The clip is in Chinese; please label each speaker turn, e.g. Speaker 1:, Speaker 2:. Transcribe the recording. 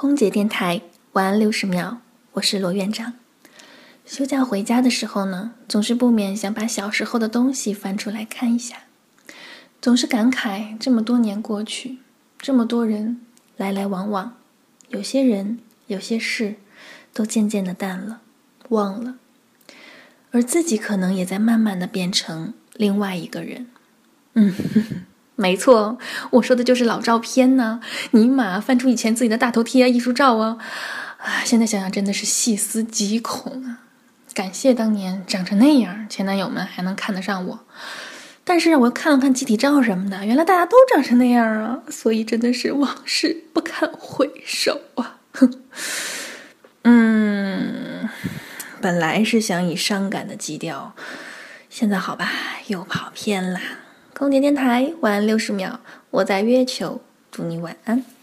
Speaker 1: 空姐电台晚安六十秒，我是罗院长。休假回家的时候呢，总是不免想把小时候的东西翻出来看一下，总是感慨这么多年过去，这么多人来来往往，有些人有些事都渐渐的淡了，忘了，而自己可能也在慢慢的变成另外一个人。嗯。没错，我说的就是老照片呢。尼玛，翻出以前自己的大头贴啊、艺术照啊，啊，现在想想真的是细思极恐啊！感谢当年长成那样，前男友们还能看得上我。但是我又看了看集体照什么的，原来大家都长成那样啊，所以真的是往事不堪回首啊！哼，嗯，本来是想以伤感的基调，现在好吧，又跑偏了。空姐电台，晚安六十秒，我在月球，祝你晚安。